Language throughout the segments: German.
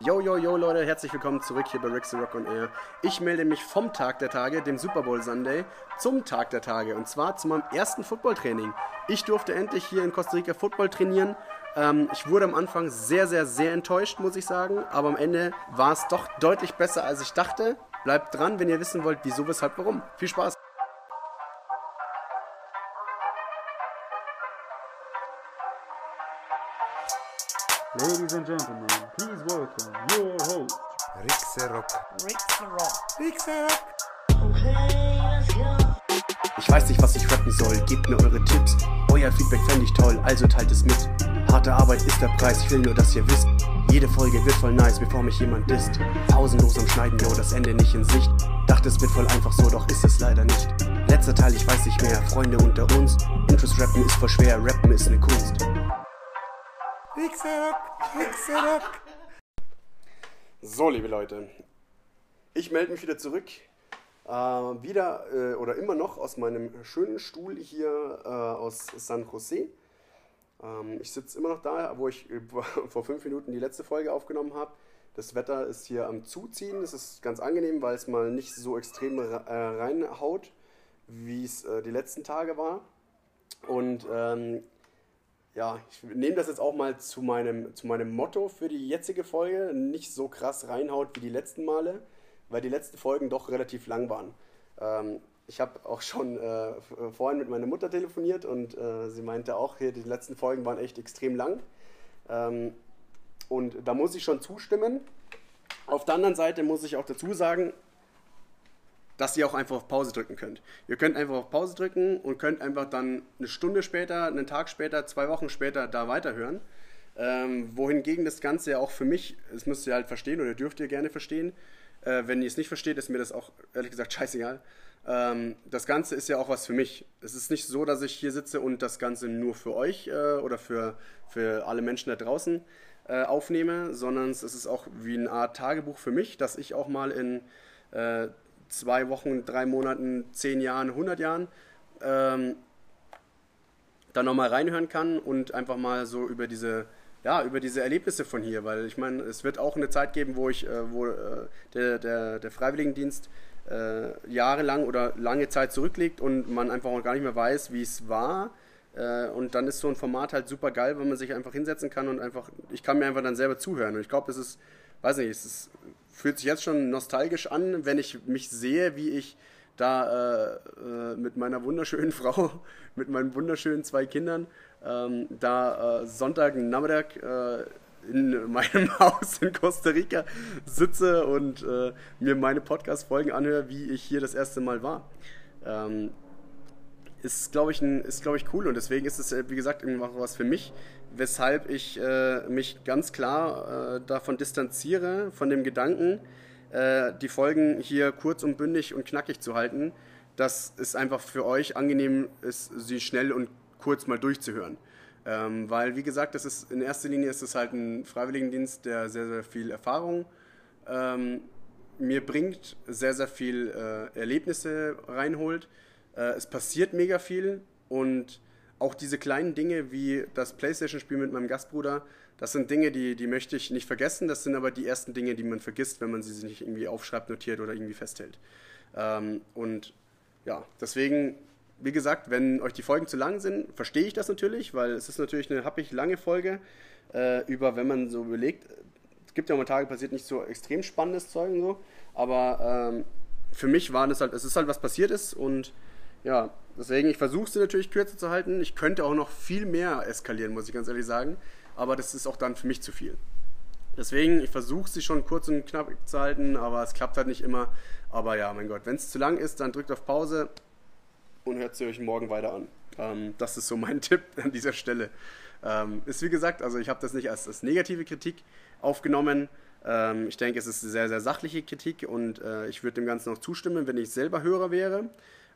Yo, yo, yo, Leute, herzlich willkommen zurück hier bei Rixy Rock on Air. Ich melde mich vom Tag der Tage, dem Super Bowl Sunday, zum Tag der Tage und zwar zu meinem ersten Footballtraining. Ich durfte endlich hier in Costa Rica Football trainieren. Ähm, ich wurde am Anfang sehr, sehr, sehr enttäuscht, muss ich sagen, aber am Ende war es doch deutlich besser, als ich dachte. Bleibt dran, wenn ihr wissen wollt, wieso, weshalb, warum. Viel Spaß! Rixerock. Ich weiß nicht, was ich rappen soll, gebt mir eure Tipps. Euer Feedback fände ich toll, also teilt es mit. Harte Arbeit ist der Preis, ich will nur, dass ihr wisst. Jede Folge wird voll nice, bevor mich jemand disst. Pausenlos am Schneiden, yo, das Ende nicht in Sicht. Dachte, es wird voll einfach so, doch ist es leider nicht. Letzter Teil, ich weiß nicht mehr, Freunde unter uns. Interest rappen ist voll schwer, rappen ist eine Kunst. Rixerock. Rixerock. So, liebe Leute, ich melde mich wieder zurück. Äh, wieder äh, oder immer noch aus meinem schönen Stuhl hier äh, aus San Jose. Ähm, ich sitze immer noch da, wo ich äh, vor fünf Minuten die letzte Folge aufgenommen habe. Das Wetter ist hier am Zuziehen. Das ist ganz angenehm, weil es mal nicht so extrem re- äh, reinhaut, wie es äh, die letzten Tage war. Und ähm, ja, ich nehme das jetzt auch mal zu meinem, zu meinem Motto für die jetzige Folge. Nicht so krass reinhaut wie die letzten Male, weil die letzten Folgen doch relativ lang waren. Ähm, ich habe auch schon äh, äh, vorhin mit meiner Mutter telefoniert und äh, sie meinte auch, hier, die letzten Folgen waren echt extrem lang. Ähm, und da muss ich schon zustimmen. Auf der anderen Seite muss ich auch dazu sagen, dass ihr auch einfach auf Pause drücken könnt. Ihr könnt einfach auf Pause drücken und könnt einfach dann eine Stunde später, einen Tag später, zwei Wochen später da weiterhören. Ähm, wohingegen das Ganze ja auch für mich, das müsst ihr halt verstehen oder dürft ihr gerne verstehen. Äh, wenn ihr es nicht versteht, ist mir das auch ehrlich gesagt scheißegal. Ähm, das Ganze ist ja auch was für mich. Es ist nicht so, dass ich hier sitze und das Ganze nur für euch äh, oder für, für alle Menschen da draußen äh, aufnehme, sondern es ist auch wie eine Art Tagebuch für mich, dass ich auch mal in äh, zwei Wochen, drei Monaten, zehn Jahren, 100 Jahren ähm, da nochmal reinhören kann und einfach mal so über diese, ja, über diese Erlebnisse von hier, weil ich meine, es wird auch eine Zeit geben, wo ich, äh, wo äh, der, der, der Freiwilligendienst äh, jahrelang oder lange Zeit zurückliegt und man einfach auch gar nicht mehr weiß, wie es war. Und dann ist so ein Format halt super geil, wenn man sich einfach hinsetzen kann und einfach, ich kann mir einfach dann selber zuhören. Und ich glaube, das ist, weiß nicht, es ist, fühlt sich jetzt schon nostalgisch an, wenn ich mich sehe, wie ich da äh, mit meiner wunderschönen Frau, mit meinen wunderschönen zwei Kindern, ähm, da äh, Sonntagnachmittag äh, in meinem Haus in Costa Rica sitze und äh, mir meine Podcast-Folgen anhöre, wie ich hier das erste Mal war. Ähm, ist, glaube ich, glaub ich, cool und deswegen ist es, äh, wie gesagt, irgendwas was für mich, weshalb ich äh, mich ganz klar äh, davon distanziere, von dem Gedanken, äh, die Folgen hier kurz und bündig und knackig zu halten, dass es einfach für euch angenehm ist, sie schnell und kurz mal durchzuhören. Ähm, weil, wie gesagt, das ist, in erster Linie ist es halt ein Freiwilligendienst, der sehr, sehr viel Erfahrung ähm, mir bringt, sehr, sehr viel äh, Erlebnisse reinholt. Äh, es passiert mega viel und auch diese kleinen Dinge wie das Playstation-Spiel mit meinem Gastbruder, das sind Dinge, die, die möchte ich nicht vergessen. Das sind aber die ersten Dinge, die man vergisst, wenn man sie sich nicht irgendwie aufschreibt, notiert oder irgendwie festhält. Ähm, und ja, deswegen, wie gesagt, wenn euch die Folgen zu lang sind, verstehe ich das natürlich, weil es ist natürlich eine happig lange Folge äh, über, wenn man so überlegt, es gibt ja mal Tage, passiert nicht so extrem spannendes Zeug und so, aber ähm, für mich war das halt, es ist halt was passiert ist und ja, deswegen, ich versuche sie natürlich kürzer zu halten. Ich könnte auch noch viel mehr eskalieren, muss ich ganz ehrlich sagen, aber das ist auch dann für mich zu viel. Deswegen, ich versuche sie schon kurz und knapp zu halten, aber es klappt halt nicht immer. Aber ja, mein Gott, wenn es zu lang ist, dann drückt auf Pause und hört sie euch morgen weiter an. Ähm, das ist so mein Tipp an dieser Stelle. Ähm, ist wie gesagt, also ich habe das nicht als, als negative Kritik aufgenommen. Ähm, ich denke, es ist sehr, sehr sachliche Kritik und äh, ich würde dem Ganzen auch zustimmen, wenn ich selber Hörer wäre.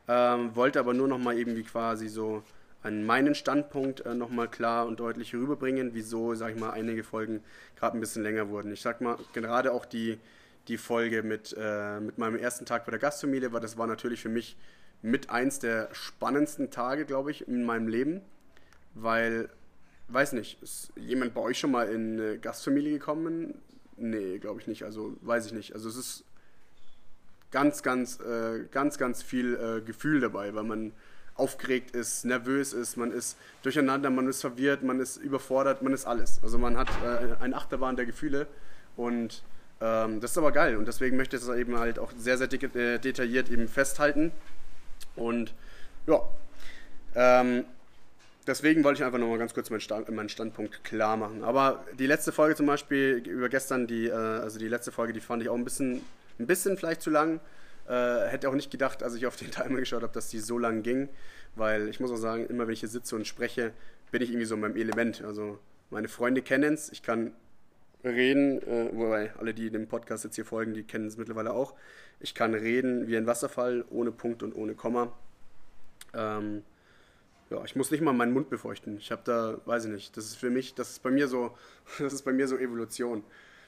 Ähm, wollte aber nur nochmal eben wie quasi so an meinen Standpunkt äh, nochmal klar und deutlich rüberbringen, wieso, sag ich mal, einige Folgen gerade ein bisschen länger wurden. Ich sag mal, gerade auch die, die Folge mit, äh, mit meinem ersten Tag bei der Gastfamilie, war das war natürlich für mich mit eins der spannendsten Tage, glaube ich, in meinem Leben, weil, weiß nicht, ist jemand bei euch schon mal in eine Gastfamilie gekommen? Nee, glaube ich nicht. Also weiß ich nicht. Also es ist ganz, ganz, äh, ganz, ganz viel äh, Gefühl dabei, weil man aufgeregt ist, nervös ist, man ist durcheinander, man ist verwirrt, man ist überfordert, man ist alles. Also man hat äh, ein Achterbahn der Gefühle und ähm, das ist aber geil und deswegen möchte ich das eben halt auch sehr, sehr äh, detailliert eben festhalten und ja, ähm, deswegen wollte ich einfach nochmal ganz kurz meinen, Stand, meinen, Standpunkt klar machen. Aber die letzte Folge zum Beispiel über gestern, die, äh, also die letzte Folge, die fand ich auch ein bisschen, ein bisschen vielleicht zu lang. Äh, hätte auch nicht gedacht, als ich auf den Timer geschaut habe, dass die so lang ging, weil ich muss auch sagen, immer wenn ich hier sitze und spreche, bin ich irgendwie so in meinem Element. Also meine Freunde kennen es, ich kann reden, äh, wobei alle, die dem Podcast jetzt hier folgen, die kennen es mittlerweile auch. Ich kann reden wie ein Wasserfall, ohne Punkt und ohne Komma. Ähm, ja, ich muss nicht mal meinen Mund befeuchten. Ich habe da, weiß ich nicht, das ist für mich, das ist bei mir so, das ist bei mir so Evolution.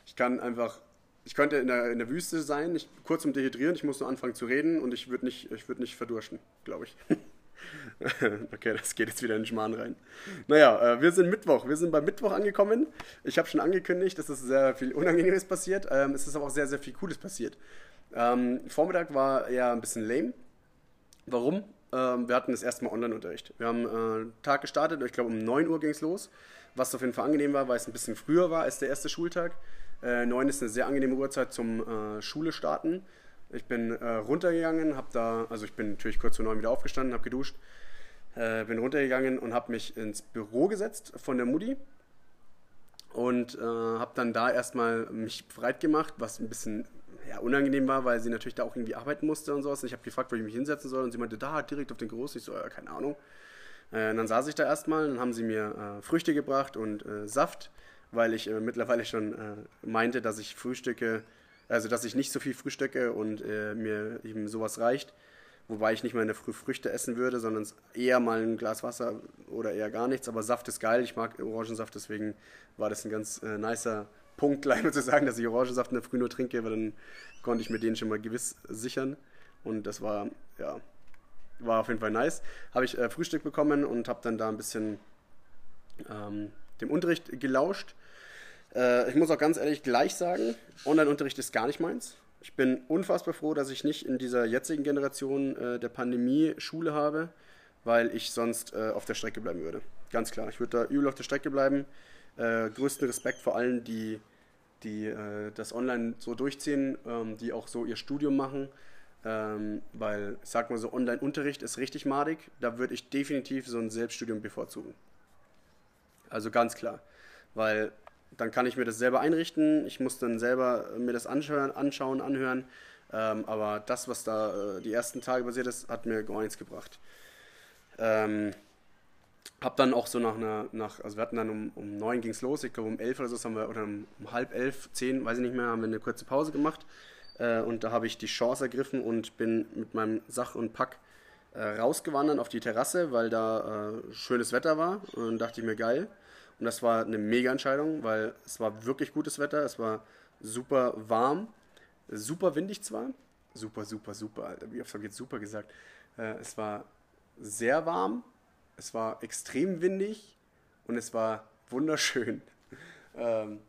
Ich kann einfach ich könnte in der, in der Wüste sein, ich, kurz zum Dehydrieren, ich muss nur anfangen zu reden und ich würde nicht, würd nicht verdursten, glaube ich. okay, das geht jetzt wieder in den Schmarrn rein. Naja, äh, wir sind Mittwoch. Wir sind beim Mittwoch angekommen. Ich habe schon angekündigt, dass es sehr viel Unangenehmes passiert. Ähm, es ist aber auch sehr, sehr viel Cooles passiert. Ähm, Vormittag war eher ein bisschen lame. Warum? Ähm, wir hatten das erste Mal Online-Unterricht. Wir haben äh, Tag gestartet, ich glaube um 9 Uhr ging es los. Was auf jeden Fall angenehm war, weil es ein bisschen früher war als der erste Schultag. Äh, 9 ist eine sehr angenehme Uhrzeit zum äh, Schule starten. Ich bin äh, runtergegangen, habe da, also ich bin natürlich kurz vor 9 wieder aufgestanden, habe geduscht, äh, bin runtergegangen und habe mich ins Büro gesetzt von der Mutti und äh, habe dann da erstmal mich breit gemacht, was ein bisschen ja, unangenehm war, weil sie natürlich da auch irgendwie arbeiten musste und sowas. Und ich habe gefragt, wo ich mich hinsetzen soll und sie meinte, da direkt auf den Groß. Ich so, ja, keine Ahnung. Äh, dann saß ich da erstmal, dann haben sie mir Früchte gebracht und Saft weil ich äh, mittlerweile schon äh, meinte, dass ich frühstücke, also dass ich nicht so viel frühstücke und äh, mir eben sowas reicht. Wobei ich nicht mal in der Früh Früchte essen würde, sondern eher mal ein Glas Wasser oder eher gar nichts. Aber Saft ist geil, ich mag Orangensaft, deswegen war das ein ganz äh, nicer Punkt, gleich mal zu sagen, dass ich Orangensaft in der Früh nur trinke, weil dann konnte ich mir den schon mal gewiss sichern. Und das war, ja, war auf jeden Fall nice. Habe ich äh, Frühstück bekommen und habe dann da ein bisschen ähm, dem Unterricht gelauscht. Äh, ich muss auch ganz ehrlich gleich sagen, Online-Unterricht ist gar nicht meins. Ich bin unfassbar froh, dass ich nicht in dieser jetzigen Generation äh, der Pandemie Schule habe, weil ich sonst äh, auf der Strecke bleiben würde. Ganz klar, ich würde da übel auf der Strecke bleiben. Äh, größten Respekt vor allen, die, die äh, das online so durchziehen, ähm, die auch so ihr Studium machen. Ähm, weil, ich sag mal so, Online-Unterricht ist richtig madig. Da würde ich definitiv so ein Selbststudium bevorzugen. Also ganz klar. Weil dann kann ich mir das selber einrichten. Ich muss dann selber mir das anschauen, anschauen anhören. Ähm, aber das, was da äh, die ersten Tage passiert ist, hat mir gar nichts gebracht. Ähm, hab dann auch so nach einer, nach, also wir hatten dann um, um neun ging es los, ich glaube um elf oder so haben wir, oder um, um, halb elf, zehn, weiß ich nicht mehr, haben wir eine kurze Pause gemacht. Äh, und da habe ich die Chance ergriffen und bin mit meinem Sach und Pack äh, rausgewandert auf die Terrasse, weil da äh, schönes Wetter war. Und dachte ich mir, geil. Und das war eine mega Entscheidung, weil es war wirklich gutes Wetter. Es war super warm, super windig zwar. Super, super, super, Alter. Wie oft habe ich jetzt super gesagt? Äh, es war sehr warm, es war extrem windig und es war wunderschön. Ähm,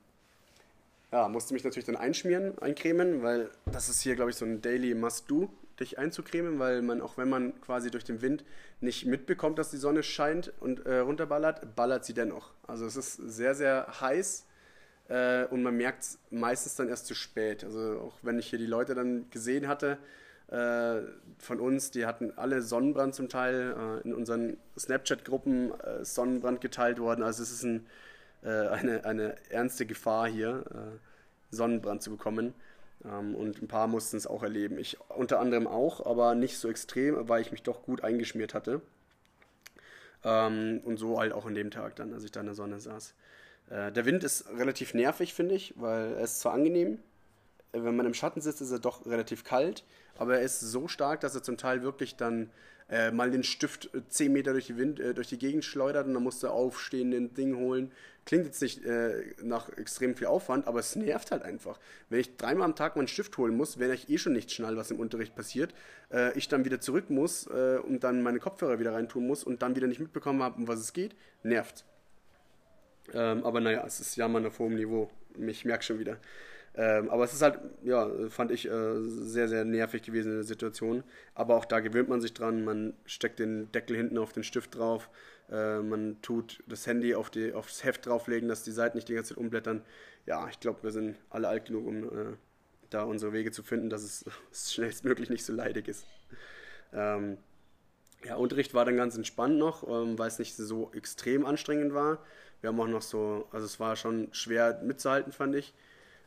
ja, musste mich natürlich dann einschmieren, eincremen, weil das ist hier, glaube ich, so ein Daily Must-Do dich einzucremen, weil man, auch wenn man quasi durch den Wind nicht mitbekommt, dass die Sonne scheint und äh, runterballert, ballert sie dennoch. Also es ist sehr, sehr heiß äh, und man merkt es meistens dann erst zu spät. Also auch wenn ich hier die Leute dann gesehen hatte äh, von uns, die hatten alle Sonnenbrand zum Teil, äh, in unseren Snapchat-Gruppen äh, Sonnenbrand geteilt worden. Also es ist ein, äh, eine, eine ernste Gefahr hier, Sonnenbrand zu bekommen. Ähm, und ein paar mussten es auch erleben. Ich unter anderem auch, aber nicht so extrem, weil ich mich doch gut eingeschmiert hatte. Ähm, und so halt auch an dem Tag dann, als ich da in der Sonne saß. Äh, der Wind ist relativ nervig, finde ich, weil er ist zwar angenehm, wenn man im Schatten sitzt, ist er doch relativ kalt, aber er ist so stark, dass er zum Teil wirklich dann äh, mal den Stift 10 Meter durch die, Wind, äh, durch die Gegend schleudert und dann musst du aufstehen, den Ding holen. Klingt jetzt nicht äh, nach extrem viel Aufwand, aber es nervt halt einfach. Wenn ich dreimal am Tag meinen Stift holen muss, wenn ich eh schon nicht schnall, was im Unterricht passiert, äh, ich dann wieder zurück muss äh, und dann meine Kopfhörer wieder reintun muss und dann wieder nicht mitbekommen habe, um was es geht, nervt. Ähm, aber naja, es ist Jammern auf hohem Niveau. Ich merke schon wieder. Ähm, aber es ist halt, ja, fand ich äh, sehr, sehr nervig gewesen in der Situation. Aber auch da gewöhnt man sich dran. Man steckt den Deckel hinten auf den Stift drauf. Äh, man tut das Handy auf die, aufs Heft drauflegen, dass die Seiten nicht die ganze Zeit umblättern. Ja, ich glaube, wir sind alle alt genug, um äh, da unsere Wege zu finden, dass es, schnellstmöglich nicht so leidig ist. Ähm, ja, Unterricht war dann ganz entspannt noch, ähm, weil es nicht so extrem anstrengend war. Wir haben auch noch so, also es war schon schwer mitzuhalten, fand ich.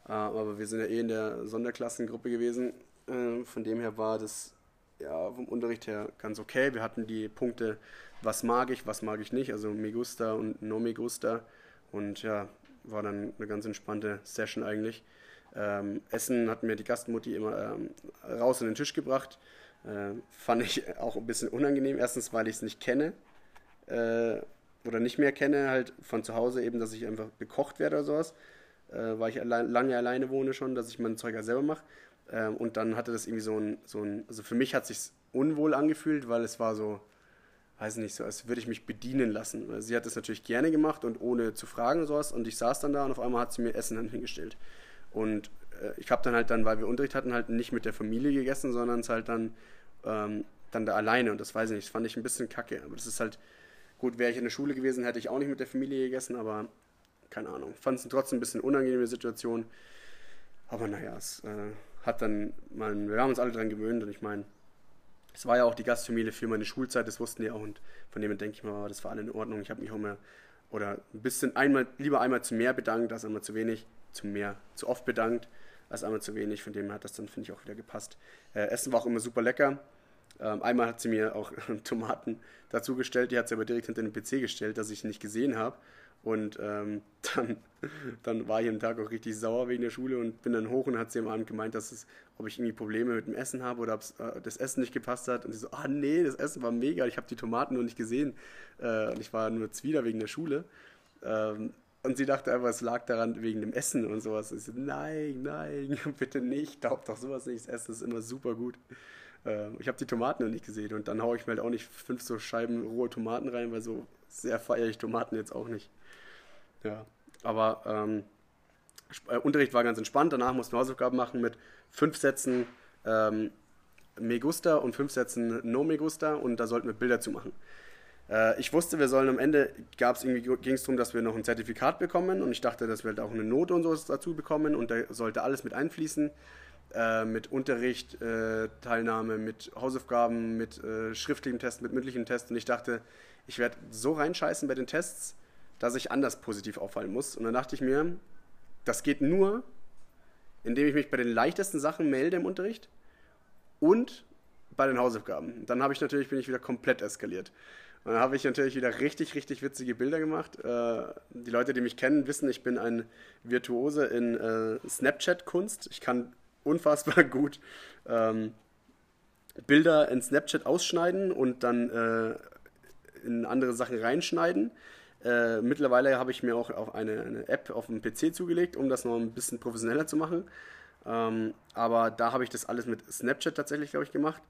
Äh, aber wir sind ja eh in der Sonderklassengruppe gewesen. Äh, von dem her war das ja vom Unterricht her ganz okay. Wir hatten die Punkte, was mag ich, was mag ich nicht, also me gusta und no me gusta. Und ja, war dann eine ganz entspannte Session eigentlich. Ähm, Essen hat mir die Gastmutti immer ähm, raus an den Tisch gebracht. Äh, fand ich auch ein bisschen unangenehm. Erstens, weil ich es nicht kenne äh, oder nicht mehr kenne, halt von zu Hause eben, dass ich einfach gekocht werde oder sowas. Äh, weil ich allein, lange alleine wohne schon, dass ich mein Zeug ja selber mache. Ähm, und dann hatte das irgendwie so ein, so ein, also für mich hat es sich unwohl angefühlt, weil es war so, weiß nicht, so als würde ich mich bedienen lassen. Sie hat das natürlich gerne gemacht und ohne zu fragen und sowas. Und ich saß dann da und auf einmal hat sie mir Essen dann hingestellt. Und äh, ich habe dann halt dann, weil wir Unterricht hatten, halt nicht mit der Familie gegessen, sondern es halt dann, ähm, dann da alleine. Und das weiß ich nicht, das fand ich ein bisschen kacke. Aber das ist halt, gut, wäre ich in der Schule gewesen, hätte ich auch nicht mit der Familie gegessen, aber keine Ahnung. Fand es trotzdem ein bisschen unangenehme Situation. Aber naja, es äh, hat dann, man, wir haben uns alle daran gewöhnt und ich meine, es war ja auch die Gastfamilie für meine Schulzeit, das wussten die auch und von dem denke ich mal, das war alle in Ordnung. Ich habe mich auch mal oder ein bisschen einmal, lieber einmal zu mehr bedankt als einmal zu wenig, zu mehr, zu oft bedankt als einmal zu wenig. Von dem hat das dann, finde ich, auch wieder gepasst. Äh, Essen war auch immer super lecker. Ähm, einmal hat sie mir auch Tomaten dazugestellt, die hat sie aber direkt hinter den PC gestellt, dass ich nicht gesehen habe. Und ähm, dann, dann war ich am Tag auch richtig sauer wegen der Schule und bin dann hoch und hat sie am Abend gemeint, dass es, ob ich irgendwie Probleme mit dem Essen habe oder ob äh, das Essen nicht gepasst hat. Und sie so, ah nee, das Essen war mega, ich habe die Tomaten nur nicht gesehen. Äh, und ich war nur zwider wegen der Schule. Ähm, und sie dachte einfach, es lag daran wegen dem Essen und sowas. Ich so, nein, nein, bitte nicht, glaub doch sowas nicht. Das Essen ist immer super gut. Ähm, ich habe die Tomaten noch nicht gesehen und dann haue ich mir halt auch nicht fünf so Scheiben rohe Tomaten rein, weil so sehr feiere ich Tomaten jetzt auch nicht. Ja, aber ähm, äh, Unterricht war ganz entspannt. Danach mussten wir Hausaufgaben machen mit fünf Sätzen ähm, Megusta und fünf Sätzen No Megusta und da sollten wir Bilder zu machen. Äh, ich wusste, wir sollen am Ende, ging es darum, dass wir noch ein Zertifikat bekommen und ich dachte, dass wir halt auch eine Note und so dazu bekommen und da sollte alles mit einfließen. Äh, mit Unterricht, äh, Teilnahme, mit Hausaufgaben, mit äh, schriftlichem Test, mit mündlichem Test und ich dachte, ich werde so reinscheißen bei den Tests, dass ich anders positiv auffallen muss. Und dann dachte ich mir, das geht nur, indem ich mich bei den leichtesten Sachen melde im Unterricht und bei den Hausaufgaben. Dann habe ich natürlich bin ich wieder komplett eskaliert. Und dann habe ich natürlich wieder richtig, richtig witzige Bilder gemacht. Äh, die Leute, die mich kennen, wissen, ich bin ein Virtuose in äh, Snapchat-Kunst. Ich kann unfassbar gut ähm, Bilder in Snapchat ausschneiden und dann äh, in andere Sachen reinschneiden. Äh, mittlerweile habe ich mir auch, auch eine, eine, App auf dem PC zugelegt, um das noch ein bisschen professioneller zu machen. Ähm, aber da habe ich das alles mit Snapchat tatsächlich, glaube ich, gemacht.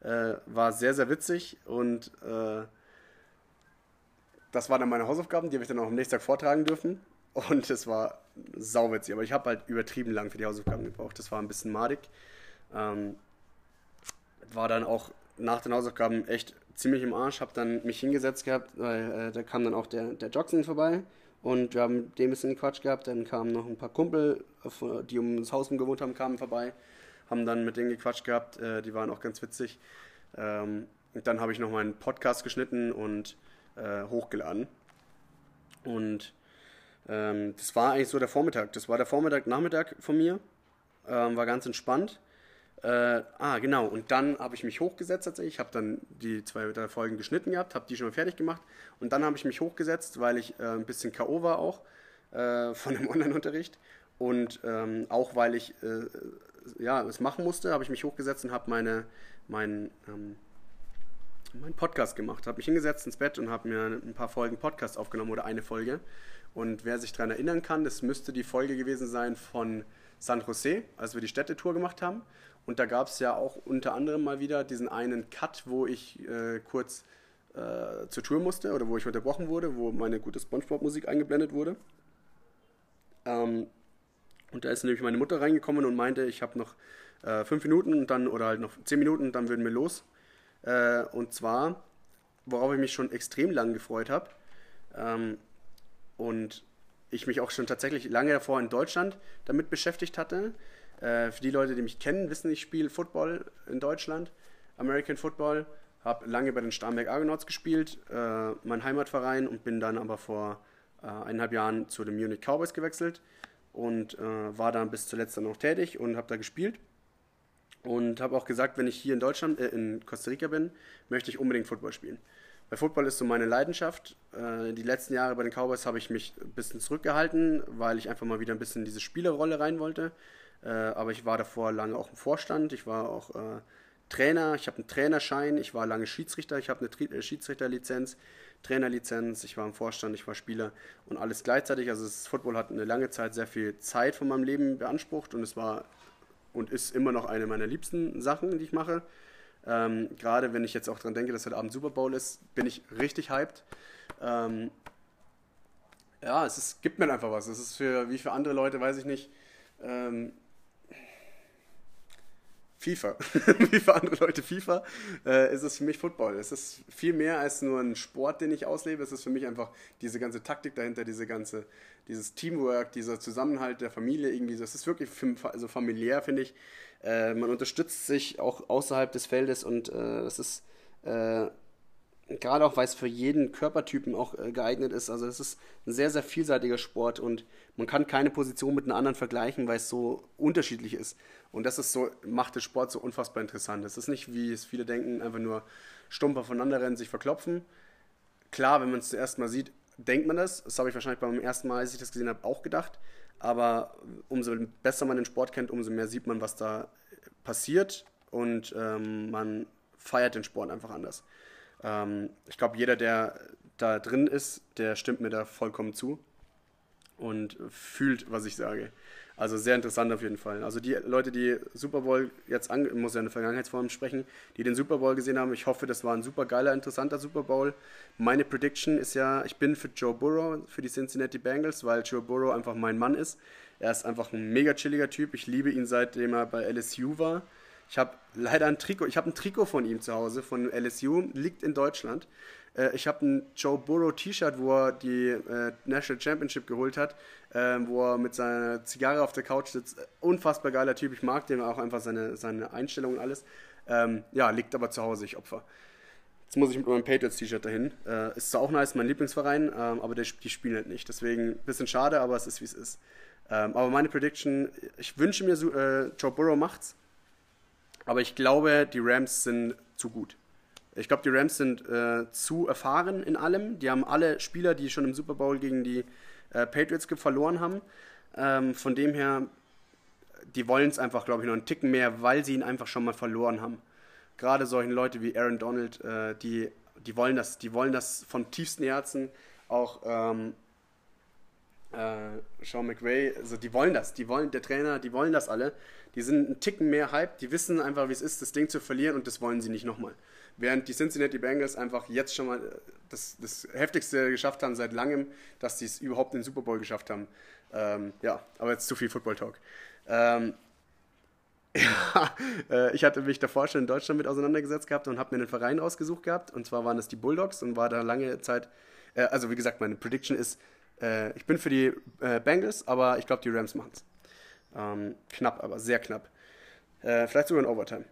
Äh, war sehr, sehr witzig und äh, das waren dann meine Hausaufgaben, die habe ich dann auch am nächsten Tag vortragen dürfen. Und es war sauwitzig, aber ich habe halt übertrieben lang für die Hausaufgaben gebraucht. Das war ein bisschen madig. Ähm, war dann auch nach den Hausaufgaben echt ziemlich im Arsch, habe dann mich hingesetzt gehabt, weil äh, da kam dann auch der, der Jackson vorbei und wir haben dem ein bisschen Quatsch gehabt. Dann kamen noch ein paar Kumpel, die um das Haus gewohnt haben, kamen vorbei, haben dann mit denen gequatscht gehabt. Äh, die waren auch ganz witzig. Ähm, und dann habe ich noch meinen Podcast geschnitten und äh, hochgeladen. Und ähm, das war eigentlich so der Vormittag. Das war der Vormittag, Nachmittag von mir. Ähm, war ganz entspannt. Äh, ah, genau. Und dann habe ich mich hochgesetzt tatsächlich. Ich habe dann die zwei, drei Folgen geschnitten gehabt, habe die schon mal fertig gemacht. Und dann habe ich mich hochgesetzt, weil ich äh, ein bisschen K.O. war auch äh, von dem Online-Unterricht. Und ähm, auch weil ich äh, ja, es machen musste, habe ich mich hochgesetzt und habe meine, mein, ähm, meinen Podcast gemacht. Habe mich hingesetzt ins Bett und habe mir ein paar Folgen Podcast aufgenommen oder eine Folge. Und wer sich daran erinnern kann, das müsste die Folge gewesen sein von San Jose, als wir die Städtetour gemacht haben. Und da gab es ja auch unter anderem mal wieder diesen einen Cut, wo ich äh, kurz äh, zur Tour musste oder wo ich unterbrochen wurde, wo meine gute Spongebob-Musik eingeblendet wurde. Ähm, Und da ist nämlich meine Mutter reingekommen und meinte, ich habe noch äh, fünf Minuten und dann, oder halt noch zehn Minuten, dann würden wir los. Äh, und zwar, worauf ich mich schon extrem lang gefreut habe. Ähm, und ich mich auch schon tatsächlich lange davor in Deutschland damit beschäftigt hatte. Äh, für die Leute, die mich kennen, wissen, ich spiele Football in Deutschland, American Football, habe lange bei den Starnberg Argonauts gespielt, äh, mein Heimatverein, und bin dann aber vor äh, eineinhalb Jahren zu den Munich Cowboys gewechselt und äh, war dann bis zuletzt dann noch tätig und habe da gespielt. Und habe auch gesagt, wenn ich hier in Deutschland, äh, in Costa Rica bin, möchte ich unbedingt Football spielen. Weil Football ist so meine Leidenschaft. Äh, die letzten Jahre bei den Cowboys habe ich mich ein bisschen zurückgehalten, weil ich einfach mal wieder ein bisschen in diese Spielerrolle rein wollte. Äh, aber ich war davor lange auch im Vorstand, ich war auch äh, Trainer, ich habe einen Trainerschein, ich war lange Schiedsrichter, ich habe eine Tri äh, Schiedsrichterlizenz, Trainerlizenz, ich war im Vorstand, ich war Spieler und alles gleichzeitig. Also das Football hat eine lange Zeit sehr viel Zeit von meinem Leben beansprucht und es war und ist immer noch eine meiner liebsten Sachen, die ich mache. Ähm, Gerade wenn ich jetzt auch daran denke, dass heute Abend Super Bowl ist, bin ich richtig hyped. Ähm, ja, es ist, gibt mir einfach was. Es ist für, wie für andere Leute, weiß ich nicht, ähm, FIFA. wie für andere Leute FIFA, äh, ist es für mich Football. Es ist viel mehr als nur ein Sport, den ich auslebe. Es ist für mich einfach diese ganze Taktik dahinter, diese ganze, dieses Teamwork, dieser Zusammenhalt der Familie irgendwie. Das ist wirklich also familiär, finde ich. Äh, man unterstützt sich auch außerhalb des Feldes und äh, das ist äh, gerade auch, weil es für jeden Körpertypen auch äh, geeignet ist. Also es ist ein sehr, sehr vielseitiger Sport und man kann keine Position mit einer anderen vergleichen, weil es so unterschiedlich ist. Und das ist so, macht den Sport so unfassbar interessant. Es ist nicht, wie es viele denken, einfach nur stumpf aufeinander rennen, sich verklopfen. Klar, wenn man es zuerst mal sieht, denkt man das. Das habe ich wahrscheinlich beim ersten Mal, als ich das gesehen habe, auch gedacht. Aber umso besser man den Sport kennt, umso mehr sieht man, was da passiert und ähm, man feiert den Sport einfach anders. Ähm, ich glaube, jeder, der da drin ist, der stimmt mir da vollkommen zu und fühlt, was ich sage. Also sehr interessant auf jeden Fall. Also die Leute, die Super Bowl jetzt an, muss ja in der Vergangenheitsform sprechen, die den Super Bowl gesehen haben, ich hoffe, das war ein super geiler, interessanter Super Bowl. Meine Prediction ist ja, ich bin für Joe Burrow, für die Cincinnati Bengals, weil Joe Burrow einfach mein Mann ist. Er ist einfach ein mega chilliger Typ. Ich liebe ihn seitdem er bei LSU war. Ich habe leider ein Trikot, ich habe ein Trikot von ihm zu Hause, von LSU, liegt in Deutschland. Äh, ich habe ein Joe Burrow T-Shirt, wo er die äh, National Championship geholt hat, äh, wo er mit seiner Zigarre auf der Couch sitzt. Unfassbar geiler Typ, ich mag den auch einfach seine, seine Einstellung und alles. Ähm, ja, liegt aber zu Hause, ich Opfer. Jetzt muss ich mit meinem Patriots-T-Shirt dahin. Äh, ist zwar auch nice, mein Lieblingsverein, ähm, aber die, die, spielen halt nicht. Deswegen ein bisschen schade, aber es ist wie es ist. Ähm, aber meine Prediction, ich wünsche mir, äh, Joe Burrow macht's. Aber ich glaube, die Rams sind zu gut. Ich glaube, die Rams sind äh, zu erfahren in allem. Die haben alle Spieler, die schon im Super Bowl gegen die äh, Patriots verloren haben. Ähm, von dem her, die wollen es einfach, glaube ich, noch einen Ticken mehr, weil sie ihn einfach schon mal verloren haben. Gerade solche Leute wie Aaron Donald, äh, die, die wollen das, die wollen das von tiefstem Herzen. Auch ähm, äh, Sean McVay, also die wollen das, die wollen, der Trainer, die wollen das alle. Die sind einen Ticken mehr Hype, die wissen einfach, wie es ist, das Ding zu verlieren und das wollen sie nicht nochmal. Während die Cincinnati Bengals einfach jetzt schon mal äh, das, das Heftigste geschafft haben seit langem, dass sie es überhaupt in den Super Bowl geschafft haben. Ähm, ja, aber jetzt zu viel Football Talk. Ähm, ja, äh, ich hatte mich davor schon in Deutschland mit auseinandergesetzt gehabt und habe mir einen Verein ausgesucht gehabt. Und zwar waren es die Bulldogs und war da lange Zeit. Äh, also, wie gesagt, meine Prediction ist, äh, ich bin für die äh, Bengals, aber ich glaube, die Rams machen es. Ähm, knapp, aber sehr knapp. Äh, vielleicht sogar in Overtime.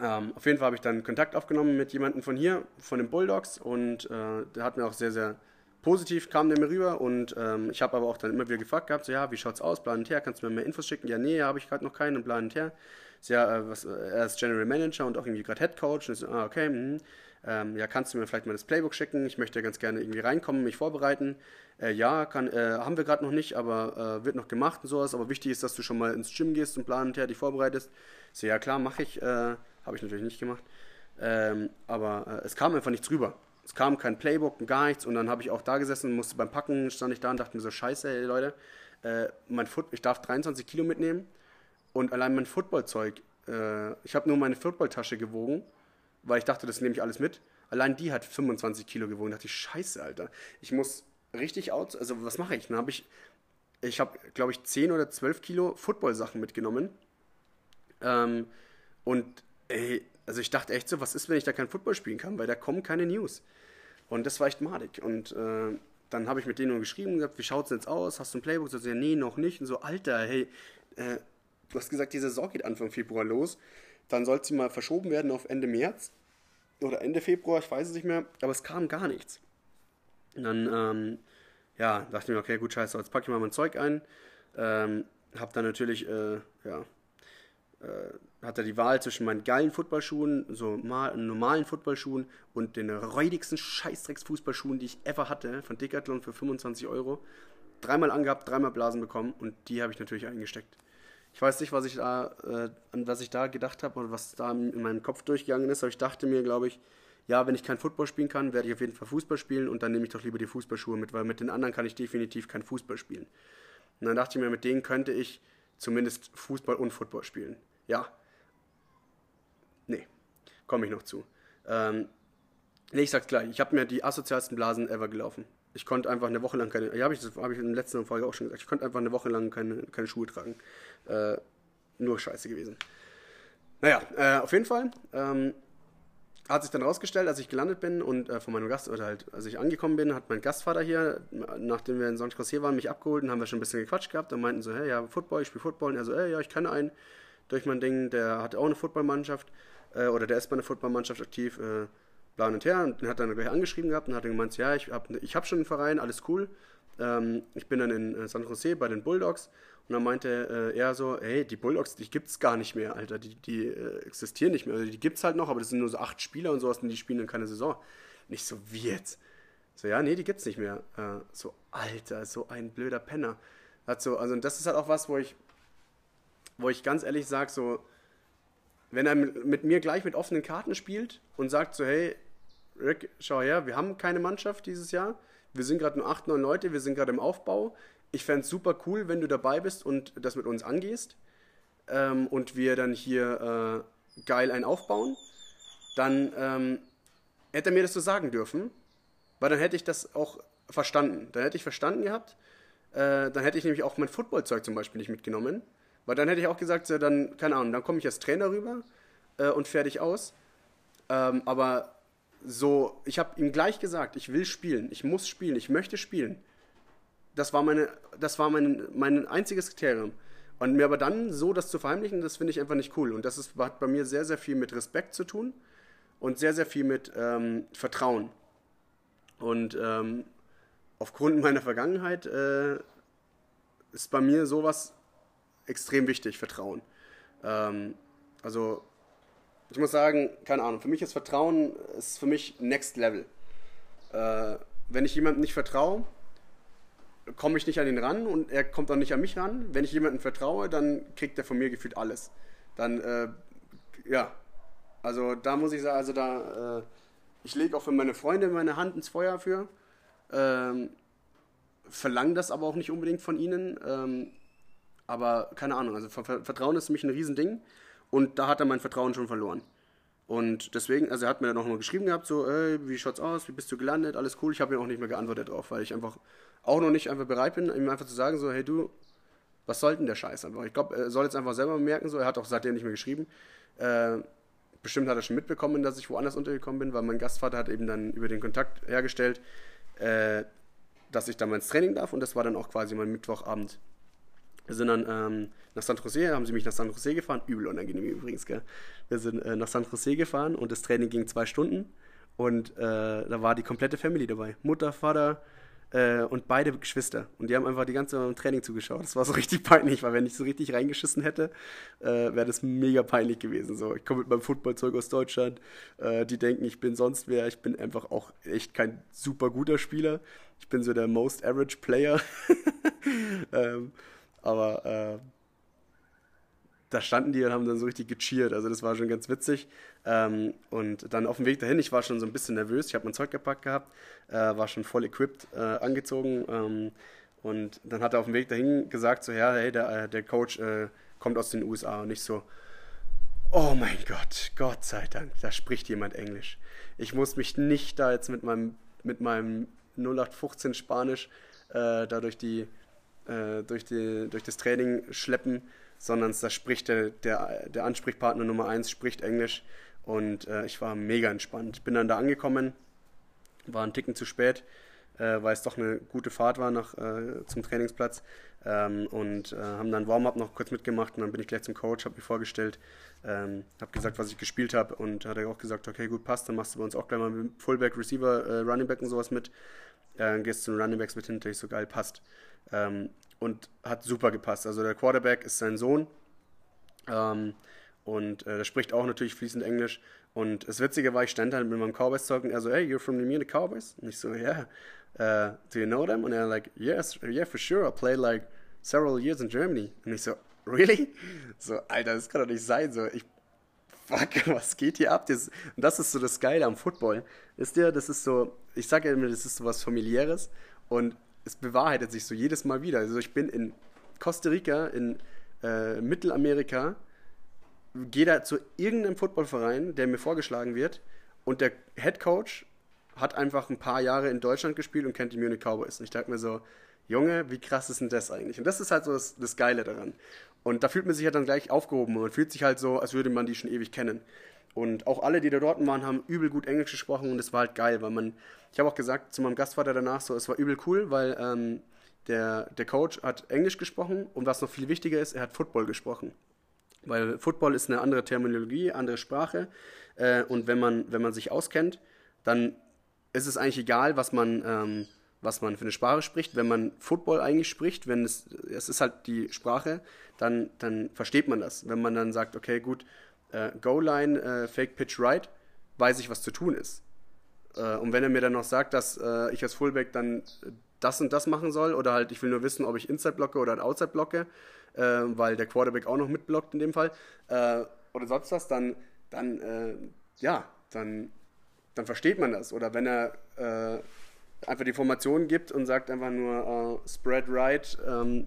Ähm, auf jeden Fall habe ich dann Kontakt aufgenommen mit jemandem von hier, von den Bulldogs und äh, der hat mir auch sehr, sehr positiv kam der mir rüber und ähm, ich habe aber auch dann immer wieder gefragt gehabt, so ja, wie schaut's aus, bla und her, kannst du mir mehr Infos schicken? Ja, nee, habe ich gerade noch keinen und bla und her. Ja, äh, was, er ist General Manager und auch irgendwie gerade Head Coach und so, ah, okay, mh. Ähm, ja, kannst du mir vielleicht mal das Playbook schicken? Ich möchte ganz gerne irgendwie reinkommen, mich vorbereiten. Äh, ja, kann, äh, haben wir gerade noch nicht, aber äh, wird noch gemacht und sowas. Aber wichtig ist, dass du schon mal ins Gym gehst und plan und her dich vorbereitest. So, ja, klar, mache ich. Habe ich natürlich nicht gemacht. Ähm, aber äh, es kam einfach nichts rüber. Es kam kein Playbook, gar nichts. Und dann habe ich auch da gesessen, musste beim Packen, stand ich da und dachte mir so, scheiße, ey, Leute, äh, mein Foot, ich darf 23 Kilo mitnehmen. Und allein mein Footballzeug, äh, ich habe nur meine Footballtasche gewogen, weil ich dachte, das nehme ich alles mit. Allein die hat 25 Kilo gewogen. Da dachte ich, scheiße, Alter. Ich muss richtig out, also was mache ich? Dann habe ich ich habe, glaube ich, 10 oder 12 Kilo Football-Sachen mitgenommen. Ähm, und ey, also ich dachte echt so, was ist, wenn ich da kein Football spielen kann, weil da kommen keine News. Und das war echt madig. Und äh, dann habe ich mit denen nur geschrieben und gesagt, wie schaut es jetzt aus? Hast du ein Playbook? So, ja, nee, noch nicht. Und so, Alter, hey, äh, du hast gesagt, die Saison geht Anfang Februar los. Dann soll sie mal verschoben werden auf Ende März oder Ende Februar, ich weiß es nicht mehr. Aber es kam gar nichts. Und dann, ähm, ja, dachte ich mir, okay, gut, scheiße, jetzt packe ich mal mein Zeug ein. Ähm, hab dann natürlich, äh, ja, äh, hatte die Wahl zwischen meinen geilen Footballschuhen, so mal, normalen Footballschuhen und den räudigsten Scheißdrecks-Fußballschuhen, die ich ever hatte, von Decathlon für 25 Euro. Dreimal angehabt, dreimal Blasen bekommen und die habe ich natürlich eingesteckt. Ich weiß nicht, was ich da, äh, an was ich da gedacht habe oder was da in meinem Kopf durchgegangen ist, aber ich dachte mir, glaube ich, ja, wenn ich kein Football spielen kann, werde ich auf jeden Fall Fußball spielen und dann nehme ich doch lieber die Fußballschuhe mit, weil mit den anderen kann ich definitiv kein Fußball spielen. Und dann dachte ich mir, mit denen könnte ich zumindest Fußball und Football spielen. Ja. Komme ich noch zu. Ähm, nee, ich sag's gleich, ich habe mir die asozialsten Blasen ever gelaufen. Ich konnte einfach eine Woche lang keine, ja, habe ich, hab ich in der letzten Folge auch schon gesagt, ich konnte einfach eine Woche lang keine, keine Schuhe tragen. Äh, nur scheiße gewesen. Naja, äh, auf jeden Fall. Ähm, hat sich dann rausgestellt, als ich gelandet bin und äh, von meinem Gast, oder halt, als ich angekommen bin, hat mein Gastvater hier, nachdem wir in St. José waren, mich abgeholt und haben wir schon ein bisschen gequatscht gehabt und meinten so, hey, ja, Football, ich spiele Football. Und er so, hey, ja, ich kenne einen durch mein Ding, der hatte auch eine Footballmannschaft, äh, oder der ist bei einer Footballmannschaft aktiv, äh, bla und her. Und den hat dann gleich angeschrieben gehabt und hat dann gemeint, ja, ich habe ich hab schon einen Verein, alles cool. Ähm, ich bin dann in äh, San Jose bei den Bulldogs und dann meinte äh, er so, hey, die Bulldogs, die gibt's gar nicht mehr, Alter, die, die äh, existieren nicht mehr. Also die gibt's halt noch, aber das sind nur so acht Spieler und sowas und die spielen dann keine Saison. Nicht so, wie jetzt? So, ja, nee, die gibt's nicht mehr. Äh, so, Alter, so ein blöder Penner. Hat so, also das ist halt auch was, wo ich, wo ich ganz ehrlich sage, so, wenn er mit mir gleich mit offenen Karten spielt und sagt so, hey, Rick, schau her, wir haben keine Mannschaft dieses Jahr. Wir sind gerade nur acht, neun Leute, wir sind gerade im Aufbau. Ich fände es super cool, wenn du dabei bist und das mit uns angehst. Ähm, und wir dann hier äh, geil einen aufbauen. Dann ähm, hätte er mir das so sagen dürfen, weil dann hätte ich das auch verstanden. Dann hätte ich verstanden gehabt. Äh, dann hätte ich nämlich auch mein Footballzeug zum Beispiel nicht mitgenommen. Weil dann hätte ich auch gesagt, so, dann, keine Ahnung, dann komme ich als Trainer rüber äh, und fertig aus. Ähm, aber so, ich habe ihm gleich gesagt, ich will spielen, ich muss spielen, ich möchte spielen. Das war meine, das war mein, mein einziges Kriterium. Und mir aber dann so das zu verheimlichen, das finde ich einfach nicht cool. Und das ist, hat bei mir sehr, sehr viel mit Respekt zu tun und sehr, sehr viel mit ähm, Vertrauen. Und ähm, aufgrund meiner Vergangenheit äh, ist bei mir sowas extrem wichtig, Vertrauen. Ähm, also ich muss sagen, keine Ahnung, für mich ist Vertrauen ist für mich Next Level. Äh, wenn ich jemandem nicht vertraue, komme ich nicht an ihn ran und er kommt auch nicht an mich ran. Wenn ich jemandem vertraue, dann kriegt er von mir gefühlt alles. Dann, äh, ja, also da muss ich sagen, also da, äh, ich lege auch für meine Freunde meine Hand ins Feuer für. Ähm, verlange das aber auch nicht unbedingt von ihnen. Ähm, aber keine Ahnung, also Vertrauen ist für mich ein Riesending. Und da hat er mein Vertrauen schon verloren. Und deswegen, also er hat mir dann auch mal geschrieben gehabt, so, ey, wie schaut's aus, wie bist du gelandet, alles cool. Ich habe ihm auch nicht mehr geantwortet drauf, weil ich einfach auch noch nicht einfach bereit bin, ihm einfach zu sagen, so, hey du, was soll denn der Scheiß einfach? Ich glaube, er soll jetzt einfach selber merken, so, er hat auch seitdem nicht mehr geschrieben. Äh, bestimmt hat er schon mitbekommen, dass ich woanders untergekommen bin, weil mein Gastvater hat eben dann über den Kontakt hergestellt, äh, dass ich dann mal ins Training darf und das war dann auch quasi mein Mittwochabend. Wir sind dann ähm, nach San Jose, haben sie mich nach San Jose gefahren, übel unangenehm übrigens, gell. Wir sind äh, nach San Jose gefahren und das Training ging zwei Stunden und äh, da war die komplette Family dabei. Mutter, Vater äh, und beide Geschwister. Und die haben einfach die ganze Training zugeschaut. Das war so richtig peinlich, weil wenn ich so richtig reingeschissen hätte, äh, wäre das mega peinlich gewesen. So, ich komme mit meinem Footballzeug aus Deutschland, äh, die denken, ich bin sonst wer. Ich bin einfach auch echt kein super guter Spieler. Ich bin so der most average Player. ähm, aber äh, da standen die und haben dann so richtig gecheert. Also das war schon ganz witzig. Ähm, und dann auf dem Weg dahin, ich war schon so ein bisschen nervös. Ich habe mein Zeug gepackt gehabt, äh, war schon voll equipped äh, angezogen. Ähm, und dann hat er auf dem Weg dahin gesagt, so, ja, hey, der, äh, der Coach äh, kommt aus den USA. Und nicht so, oh mein Gott, Gott sei Dank, da spricht jemand Englisch. Ich muss mich nicht da jetzt mit meinem, mit meinem 0815 Spanisch äh, da durch die äh, durch, die, durch das Training schleppen, sondern da spricht der, der, der Ansprechpartner Nummer 1 spricht Englisch und äh, ich war mega entspannt. Bin dann da angekommen, war ein Ticken zu spät, äh, weil es doch eine gute Fahrt war nach, äh, zum Trainingsplatz ähm, und äh, haben dann Warm-up noch kurz mitgemacht und dann bin ich gleich zum Coach, habe mich vorgestellt, ähm, habe gesagt, was ich gespielt habe und hat er auch gesagt, okay, gut, passt, dann machst du bei uns auch gleich mal Fullback, Receiver, äh, Running Back und sowas mit. Äh, gehst zu den Running Backs mit hinter, ich so geil, passt. Ähm, und hat super gepasst. Also der Quarterback ist sein Sohn ähm, und äh, der spricht auch natürlich fließend Englisch. Und das Witzige war, ich stand dann mit meinem Cowboys-Talk und er so, hey, you're from the Munich Cowboys? Und ich so, yeah. Uh, do you know them? Und er like, yes, yeah, for sure. I played like several years in Germany. Und ich so, really? So, Alter, das kann doch nicht sein. So, ich, fuck, was geht hier ab? Das, und das ist so das Geile am Football. Wisst ihr, das ist so, ich sage ja immer, das ist so was familiäres und es bewahrheitet sich so jedes Mal wieder. Also ich bin in Costa Rica, in äh, Mittelamerika, gehe da zu irgendeinem Footballverein, der mir vorgeschlagen wird und der Head Coach hat einfach ein paar Jahre in Deutschland gespielt und kennt die Munich Cowboys. Und ich dachte mir so, Junge, wie krass ist denn das eigentlich? Und das ist halt so das, das Geile daran. Und da fühlt man sich halt dann gleich aufgehoben und fühlt sich halt so, als würde man die schon ewig kennen. Und auch alle, die da dort waren, haben übel gut Englisch gesprochen und es war halt geil, weil man, ich habe auch gesagt zu meinem Gastvater danach so, es war übel cool, weil ähm, der, der Coach hat Englisch gesprochen und was noch viel wichtiger ist, er hat Football gesprochen. Weil Football ist eine andere Terminologie, andere Sprache äh, und wenn man, wenn man sich auskennt, dann ist es eigentlich egal, was man, ähm, was man für eine Sprache spricht. Wenn man Football eigentlich spricht, wenn es, es ist halt die Sprache, dann, dann versteht man das. Wenn man dann sagt, okay, gut, äh, Goal-Line, äh, Fake Pitch Right, weiß ich, was zu tun ist. Äh, und wenn er mir dann noch sagt, dass äh, ich als Fullback dann das und das machen soll, oder halt, ich will nur wissen, ob ich Inside blocke oder halt Outside blocke, äh, weil der Quarterback auch noch mitblockt in dem Fall, äh, oder sonst was, dann, dann ja, dann, dann versteht man das. Oder wenn er einfach die Formation gibt und sagt einfach nur Spread Right, ähm,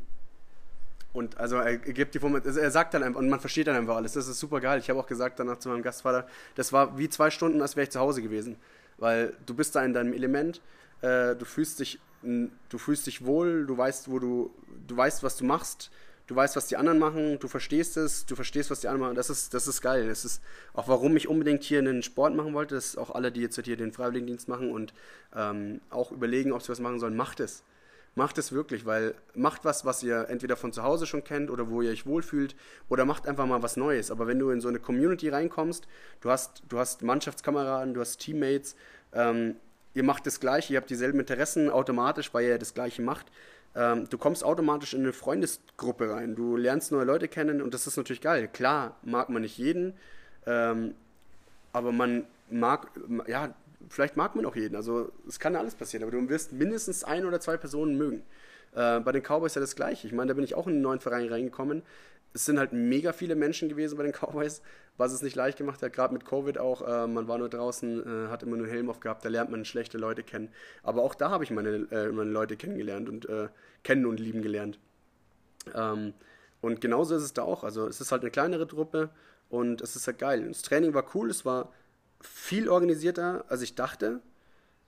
und also er gibt die Formel, also er sagt dann einfach, und man versteht dann einfach alles. Das ist super geil. Ich habe auch gesagt danach zu meinem Gastvater, das war wie zwei Stunden, als wäre ich zu Hause gewesen. Weil du bist da in deinem Element, äh, du fühlst dich, du fühlst dich wohl, du weißt, wo du, du weißt, was du machst, du weißt, was die anderen machen, du verstehst es, du verstehst, was die anderen machen. Das ist, das ist geil. Das ist auch, warum ich unbedingt hier einen Sport machen wollte. Das ist auch alle, die jetzt hier den Freiwilligendienst machen und ähm, auch überlegen, ob sie was machen sollen, macht es macht es wirklich, weil macht was, was ihr entweder von zu Hause schon kennt oder wo ihr euch wohlfühlt oder macht einfach mal was Neues. Aber wenn du in so eine Community reinkommst, du hast, du hast Mannschaftskameraden, du hast Teammates, ähm, ihr macht das Gleiche, ihr habt dieselben Interessen automatisch, weil ihr das Gleiche macht. Ähm, du kommst automatisch in eine Freundesgruppe rein, du lernst neue Leute kennen und das ist natürlich geil. Klar, mag man nicht jeden, ähm, aber man mag, ja, vielleicht mag man auch jeden. Also es kann alles passieren, aber du wirst mindestens ein oder zwei Personen mögen. Äh, bei den Cowboys ja das gleiche. Ich meine, da bin ich auch in einen neuen Verein reingekommen. Es sind halt mega viele Menschen gewesen bei den Cowboys, was es nicht leicht gemacht hat, gerade mit Covid auch. Äh, man war nur draußen, äh, hat immer nur Helm aufgehabt, da lernt man schlechte Leute kennen. Aber auch da habe ich meine, äh, meine Leute kennengelernt und äh, kennen und lieben gelernt. Ähm, und genauso ist es da auch. Also es ist halt eine kleinere Truppe und es ist halt geil. Das Training war cool, es war viel organisierter, als ich dachte.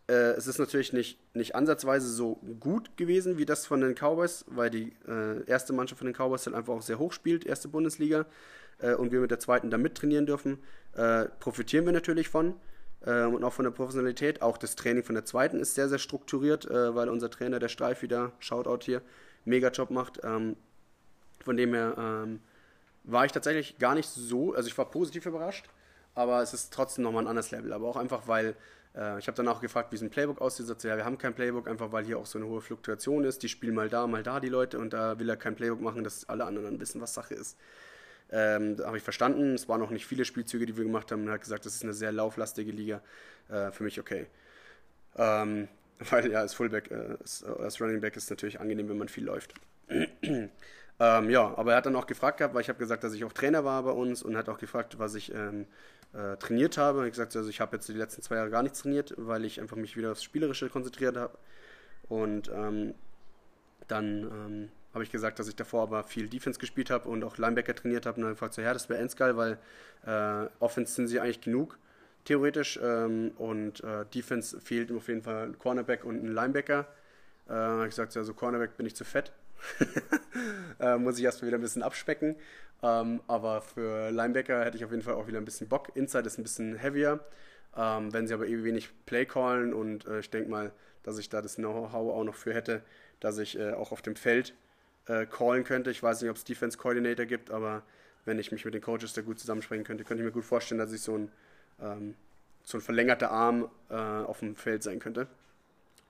Äh, es ist natürlich nicht, nicht ansatzweise so gut gewesen wie das von den Cowboys, weil die äh, erste Mannschaft von den Cowboys dann einfach auch sehr hoch spielt, erste Bundesliga, äh, und wir mit der zweiten da mittrainieren dürfen. Äh, profitieren wir natürlich von ähm, und auch von der Professionalität. Auch das Training von der zweiten ist sehr, sehr strukturiert, äh, weil unser Trainer, der Streif wieder, Shoutout hier, mega Job macht. Ähm, von dem her ähm, war ich tatsächlich gar nicht so, also ich war positiv überrascht aber es ist trotzdem nochmal ein anderes Level. Aber auch einfach, weil äh, ich habe dann auch gefragt, wie es ein Playbook aussieht. Sagt, ja, wir haben kein Playbook, einfach weil hier auch so eine hohe Fluktuation ist. Die spielen mal da, mal da die Leute und da will er kein Playbook machen, dass alle anderen dann wissen, was Sache ist. Ähm, da habe ich verstanden. Es waren noch nicht viele Spielzüge, die wir gemacht haben. Er hat gesagt, das ist eine sehr lauflastige Liga. Äh, für mich okay. Ähm, weil ja, als Fullback, äh, als Running Back ist natürlich angenehm, wenn man viel läuft. ähm, ja, aber er hat dann auch gefragt gehabt, weil ich habe gesagt, dass ich auch Trainer war bei uns und hat auch gefragt, was ich ähm, äh, trainiert habe. Ich gesagt, also ich habe jetzt die letzten zwei Jahre gar nichts trainiert, weil ich einfach mich wieder aufs Spielerische konzentriert habe. Und ähm, dann ähm, habe ich gesagt, dass ich davor aber viel Defense gespielt habe und auch Linebacker trainiert habe. Und dann gefragt, so, ja, das wäre geil, weil äh, Offense sind sie eigentlich genug, theoretisch. Ähm, und äh, Defense fehlt auf jeden Fall ein Cornerback und ein Linebacker. Äh, ich gesagt, ja, so Cornerback bin ich zu fett. äh, muss ich erstmal wieder ein bisschen abspecken. Ähm, aber für Linebacker hätte ich auf jeden Fall auch wieder ein bisschen Bock. Inside ist ein bisschen heavier. Ähm, wenn sie aber eh wenig Play callen und äh, ich denke mal, dass ich da das Know-how auch noch für hätte, dass ich äh, auch auf dem Feld äh, callen könnte. Ich weiß nicht, ob es Defense Coordinator gibt, aber wenn ich mich mit den Coaches da gut zusammensprechen könnte, könnte ich mir gut vorstellen, dass ich so ein, ähm, so ein verlängerter Arm äh, auf dem Feld sein könnte.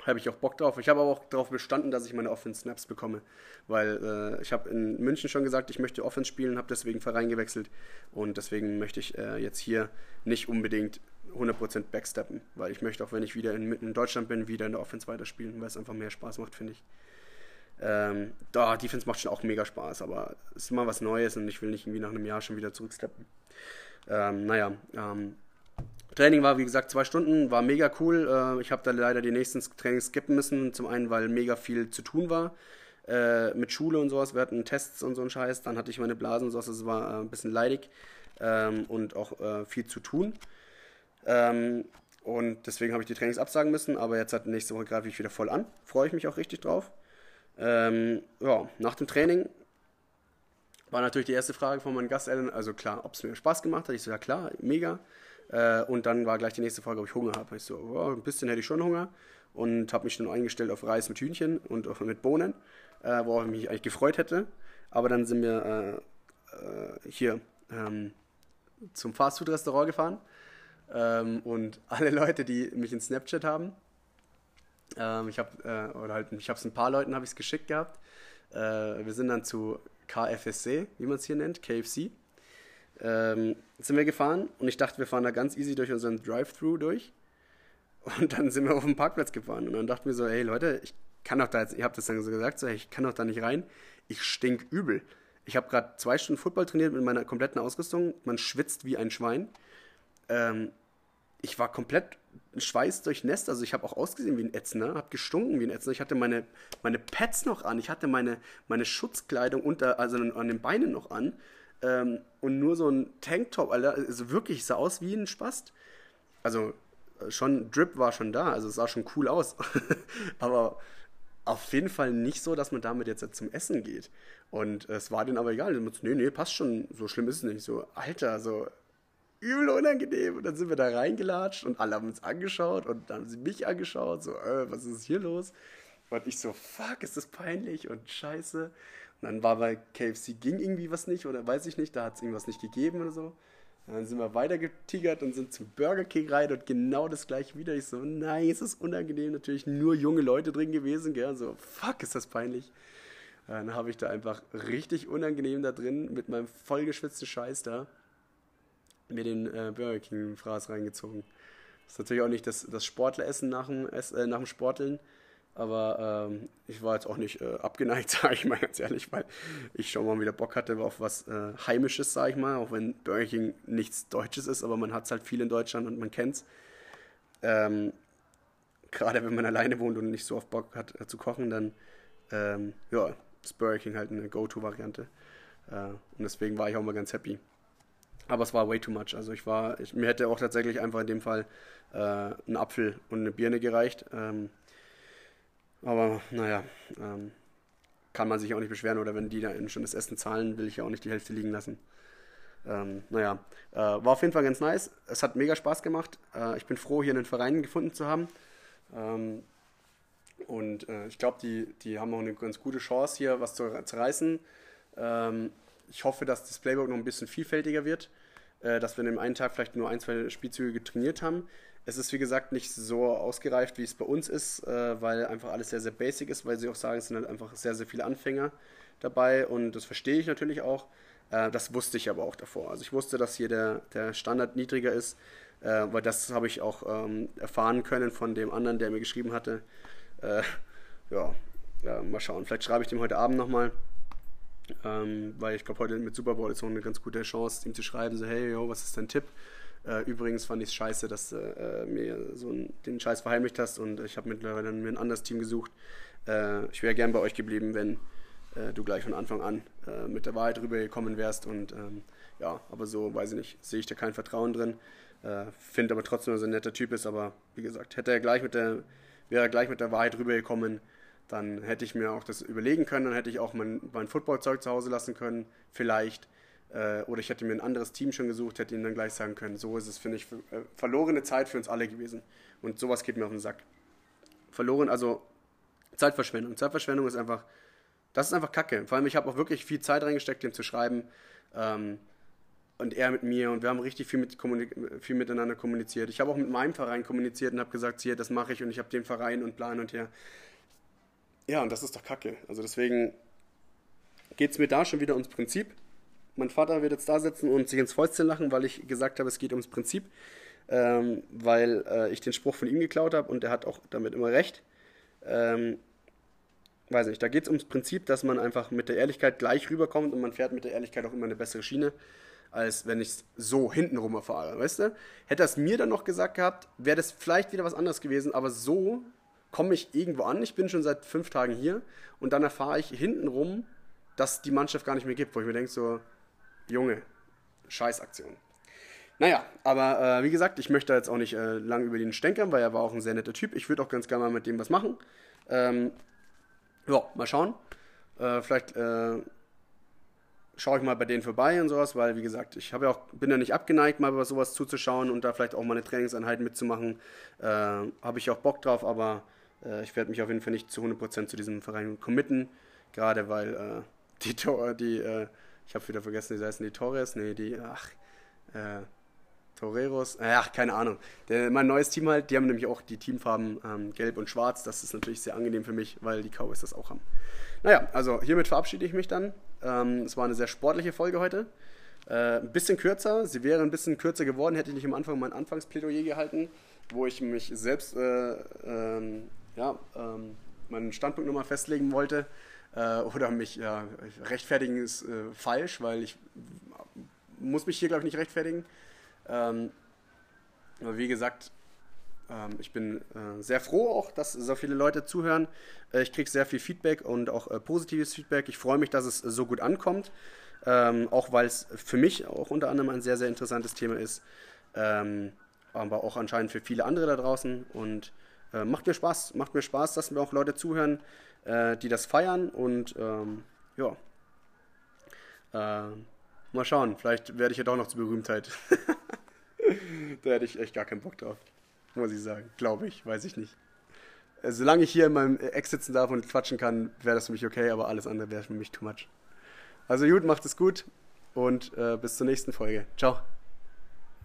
Habe ich auch Bock drauf. Ich habe aber auch darauf bestanden, dass ich meine Offense-Snaps bekomme, weil äh, ich habe in München schon gesagt, ich möchte Offense spielen, habe deswegen Verein gewechselt und deswegen möchte ich äh, jetzt hier nicht unbedingt 100% backsteppen, weil ich möchte auch, wenn ich wieder in, in Deutschland bin, wieder in der Offense weiterspielen, weil es einfach mehr Spaß macht, finde ich. Ähm, da, Defense macht schon auch mega Spaß, aber es ist immer was Neues und ich will nicht irgendwie nach einem Jahr schon wieder zurücksteppen. Ähm, naja, ähm, Training war wie gesagt zwei Stunden, war mega cool. Äh, ich habe da leider die nächsten Trainings skippen müssen. Zum einen, weil mega viel zu tun war äh, mit Schule und sowas. Wir hatten Tests und so einen Scheiß. Dann hatte ich meine Blasen und sowas. Das war äh, ein bisschen leidig ähm, und auch viel zu tun. Ähm, und deswegen habe ich die Trainings absagen müssen. Aber jetzt hat nächste Woche greife ich wieder voll an. Freue ich mich auch richtig drauf. Ähm, ja, nach dem Training war natürlich die erste Frage von meinen Gastellen, also klar, ob es mir Spaß gemacht hat. Ich so, ja klar, mega. Äh, und dann war gleich die nächste Frage, ob ich Hunger habe. Ich so, oh, ein bisschen hätte ich schon Hunger. Und habe mich dann eingestellt auf Reis mit Hühnchen und auch mit Bohnen, äh, worauf ich mich eigentlich gefreut hätte. Aber dann sind wir äh, äh hier ähm, zum Fastfood-Restaurant gefahren. Ähm, und alle Leute, die mich in Snapchat haben, ähm, ich habe äh, halt, es ein paar Leuten habe geschickt gehabt. Äh, wir sind dann zu KFSC, wie man es hier nennt, KFC. Ähm, sind wir gefahren und ich dachte, wir fahren da ganz easy durch unseren Drive-Thru durch. Und dann sind wir auf den Parkplatz gefahren und dann dachten wir so, hey Leute, ich kann doch da jetzt, ihr habt das dann so gesagt, so, ich kann doch da nicht rein. Ich stink übel. Ich habe gerade zwei Stunden Football trainiert mit meiner kompletten Ausrüstung. Man schwitzt wie ein Schwein. Ähm, ich war komplett Schweiß durchnässt, also ich habe auch ausgesehen wie ein Ätzner, habe gestunken wie ein Ätzner. Ich hatte meine, meine Pads noch an, ich hatte meine, meine Schutzkleidung unter, also an den Beinen noch an ähm, und nur so ein Tanktop, Alter, also wirklich, sah aus wie ein Spast. Also äh, schon, Drip war schon da, also es sah schon cool aus. aber auf jeden Fall nicht so, dass man damit jetzt zum Essen geht. Und es war denen aber egal. Nee, nee, passt schon, so schlimm ist es nicht. So, Alter, so übel unangenehm. Und dann sind wir da reingelatscht und alle haben uns angeschaut und dann haben sie mich angeschaut, so, äh, was ist hier los? Und ich so, fuck, ist das peinlich und scheiße. Und dann war bei KFC ging irgendwie was nicht oder weiß ich nicht, da hat es irgendwas nicht gegeben oder so. Und dann sind wir weitergetigert und sind zum Burger King rein und genau das gleiche wieder. Ich so, nein, es ist unangenehm. Natürlich nur junge Leute drin gewesen, gell. So, fuck, ist das peinlich. Dann habe ich da einfach richtig unangenehm da drin mit meinem vollgeschwitzten Scheiß da mir den äh, Burger King Fraß reingezogen. Das ist natürlich auch nicht das, das Sportleressen nach dem, äh, nach dem Sporteln, aber ähm, ich war jetzt auch nicht äh, abgeneigt, sage ich mal ganz ehrlich, weil ich schon mal wieder Bock hatte auf was äh, Heimisches, sage ich mal, auch wenn Burger King nichts Deutsches ist, aber man hat es halt viel in Deutschland und man kennt es. Ähm, Gerade wenn man alleine wohnt und nicht so oft Bock hat äh, zu kochen, dann ähm, ja, ist Burger King halt eine Go-To-Variante. Äh, und deswegen war ich auch mal ganz happy. Aber es war way too much. Also ich war, ich, mir hätte auch tatsächlich einfach in dem Fall äh, ein Apfel und eine Birne gereicht. Ähm, aber naja, ähm, kann man sich auch nicht beschweren. Oder wenn die da schon das Essen zahlen, will ich ja auch nicht die Hälfte liegen lassen. Ähm, naja, äh, war auf jeden Fall ganz nice. Es hat mega Spaß gemacht. Äh, ich bin froh, hier einen Verein gefunden zu haben. Ähm, und äh, ich glaube, die, die haben auch eine ganz gute Chance, hier was zu, zu reißen. Ähm, ich hoffe, dass das Playbook noch ein bisschen vielfältiger wird, äh, dass wir in dem einen Tag vielleicht nur ein, zwei Spielzüge getrainiert haben. Es ist wie gesagt nicht so ausgereift, wie es bei uns ist, äh, weil einfach alles sehr, sehr basic ist, weil sie auch sagen, es sind halt einfach sehr, sehr viele Anfänger dabei und das verstehe ich natürlich auch. Äh, das wusste ich aber auch davor. Also ich wusste, dass hier der, der Standard niedriger ist, äh, weil das habe ich auch ähm, erfahren können von dem anderen, der mir geschrieben hatte. Äh, ja, ja, mal schauen. Vielleicht schreibe ich dem heute Abend nochmal. Ähm, weil ich glaube, heute mit Super Bowl ist noch eine ganz gute Chance, ihm zu schreiben, so, hey, yo, was ist dein Tipp? Äh, übrigens fand ich es scheiße, dass du äh, mir so einen, den Scheiß verheimlicht hast und ich habe mittlerweile mir ein anderes Team gesucht. Äh, ich wäre gern bei euch geblieben, wenn äh, du gleich von Anfang an äh, mit der Wahrheit rübergekommen wärst und ähm, ja, aber so, weiß ich nicht, sehe ich da kein Vertrauen drin. Äh, Finde aber trotzdem, dass er ein netter Typ ist, aber wie gesagt, hätte er gleich mit der, wäre er gleich mit der Wahrheit rübergekommen, dann hätte ich mir auch das überlegen können, dann hätte ich auch mein, mein Footballzeug zu Hause lassen können, vielleicht. Äh, oder ich hätte mir ein anderes Team schon gesucht, hätte ihnen dann gleich sagen können, so ist es, finde ich, äh, verlorene Zeit für uns alle gewesen. Und sowas geht mir auf den Sack. Verloren, also Zeitverschwendung. Zeitverschwendung ist einfach, das ist einfach Kacke. Vor allem, ich habe auch wirklich viel Zeit reingesteckt, dem zu schreiben. Ähm, und er mit mir und wir haben richtig viel, mit viel miteinander kommuniziert. Ich habe auch mit meinem Verein kommuniziert und habe gesagt, hier, das mache ich und ich habe den Verein und plan und her. Ja, und das ist doch Kacke. Also deswegen geht es mir da schon wieder ums Prinzip. Mein Vater wird jetzt da sitzen und sich ins Fäustchen lachen, weil ich gesagt habe, es geht ums Prinzip, ähm, weil äh, ich den Spruch von ihm geklaut habe und er hat auch damit immer recht. Ähm, weiß nicht, da geht es ums Prinzip, dass man einfach mit der Ehrlichkeit gleich rüberkommt und man fährt mit der Ehrlichkeit auch immer eine bessere Schiene, als wenn ich es so hintenrum erfahre, weißt du? Hätte er es mir dann noch gesagt gehabt, wäre das vielleicht wieder was anderes gewesen, aber so komme ich irgendwo an, ich bin schon seit fünf Tagen hier und dann erfahre ich hintenrum, dass die Mannschaft gar nicht mehr gibt, wo ich mir denke so, Junge, Scheißaktion. Naja, aber äh, wie gesagt, ich möchte jetzt auch nicht äh, lang über den stänkern, weil er war auch ein sehr netter Typ. Ich würde auch ganz gerne mal mit dem was machen. Ähm, ja, mal schauen. Äh, vielleicht äh, schaue ich mal bei denen vorbei und sowas, weil wie gesagt, ich ja auch, bin ja nicht abgeneigt, mal bei sowas zuzuschauen und da vielleicht auch mal eine Trainingseinheit mitzumachen. Äh, habe ich auch Bock drauf, aber äh, ich werde mich auf jeden Fall nicht zu 100% zu diesem Verein committen, gerade weil die, die ich habe wieder vergessen, wie heißen die Torres, nee, die, ach, äh, Toreros, ach, keine Ahnung. Der, mein neues Team halt, die haben nämlich auch die Teamfarben ähm, gelb und schwarz. Das ist natürlich sehr angenehm für mich, weil die Cowboys das auch haben. Naja, also hiermit verabschiede ich mich dann. Ähm, es war eine sehr sportliche Folge heute. Äh, ein bisschen kürzer. Sie wäre ein bisschen kürzer geworden, hätte ich nicht am Anfang mein Anfangsplädoyer gehalten, wo ich mich selbst, äh, ähm, ja, ähm, meinen Standpunkt nochmal festlegen wollte. Äh, oder mich ja, rechtfertigen ist äh, falsch, weil ich muss mich hier, glaube ich, nicht rechtfertigen. Ähm, aber wie gesagt, ähm, ich bin äh, sehr froh auch, dass so viele Leute zuhören. Äh, ich kriege sehr viel Feedback und auch äh, positives Feedback. Ich freue mich, dass es so gut ankommt. Ähm, auch weil es für mich auch unter anderem ein sehr, sehr interessantes Thema ist. Ähm, aber auch anscheinend für viele andere da draußen. Und äh, macht mir Spaß, macht mir Spaß, dass mir auch Leute zuhören, äh, die das feiern. Und ähm, ja. Äh, mal schauen, vielleicht werde ich ja doch noch zur Berühmtheit. da hätte ich echt gar keinen Bock drauf muss ich sagen. Glaube ich, weiß ich nicht. Äh, solange ich hier in meinem Eck sitzen darf und quatschen kann, wäre das für mich okay, aber alles andere wäre für mich too much. Also gut, macht es gut und äh, bis zur nächsten Folge. Ciao.